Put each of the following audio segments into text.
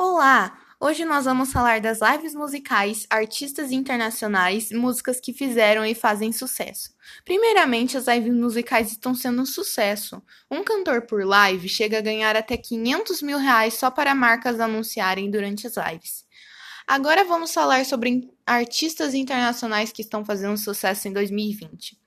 Olá! Hoje nós vamos falar das lives musicais, artistas internacionais, músicas que fizeram e fazem sucesso. Primeiramente, as lives musicais estão sendo um sucesso. Um cantor por live chega a ganhar até 500 mil reais só para marcas anunciarem durante as lives. Agora vamos falar sobre artistas internacionais que estão fazendo sucesso em 2020.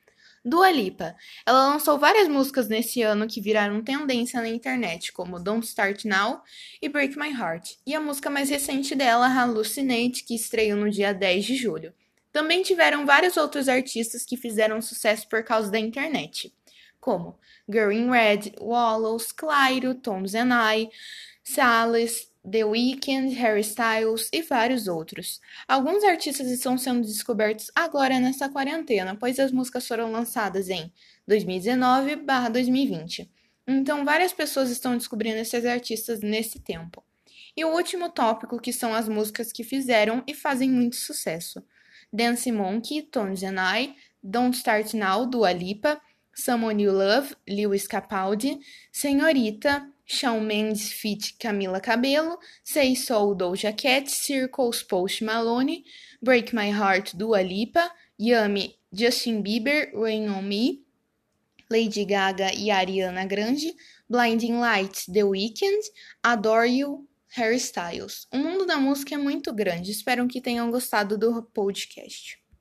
Dua Lipa. Ela lançou várias músicas nesse ano que viraram tendência na internet, como Don't Start Now e Break My Heart, e a música mais recente dela, Hallucinate, que estreou no dia 10 de julho. Também tiveram vários outros artistas que fizeram sucesso por causa da internet, como Girl in Red, Wallows, Clairo, Tom's and I, Sales, The Weeknd, Harry Styles e vários outros. Alguns artistas estão sendo descobertos agora nessa quarentena, pois as músicas foram lançadas em 2019/2020. Então, várias pessoas estão descobrindo esses artistas nesse tempo. E o último tópico, que são as músicas que fizeram e fazem muito sucesso. Dance Monkey, Tones and I, Don't Start Now, Dua Lipa, Someone You Love, Lewis Capaldi, Senhorita, Shawn Mendes feat. Camila Cabello, Say Soul Doja Cat, Circles Post Malone, Break My Heart Dua Lipa, Yummy Justin Bieber, Rain On Me, Lady Gaga e Ariana Grande, Blinding Lights The Weeknd, Adore You, Harry Styles. O mundo da música é muito grande, espero que tenham gostado do podcast.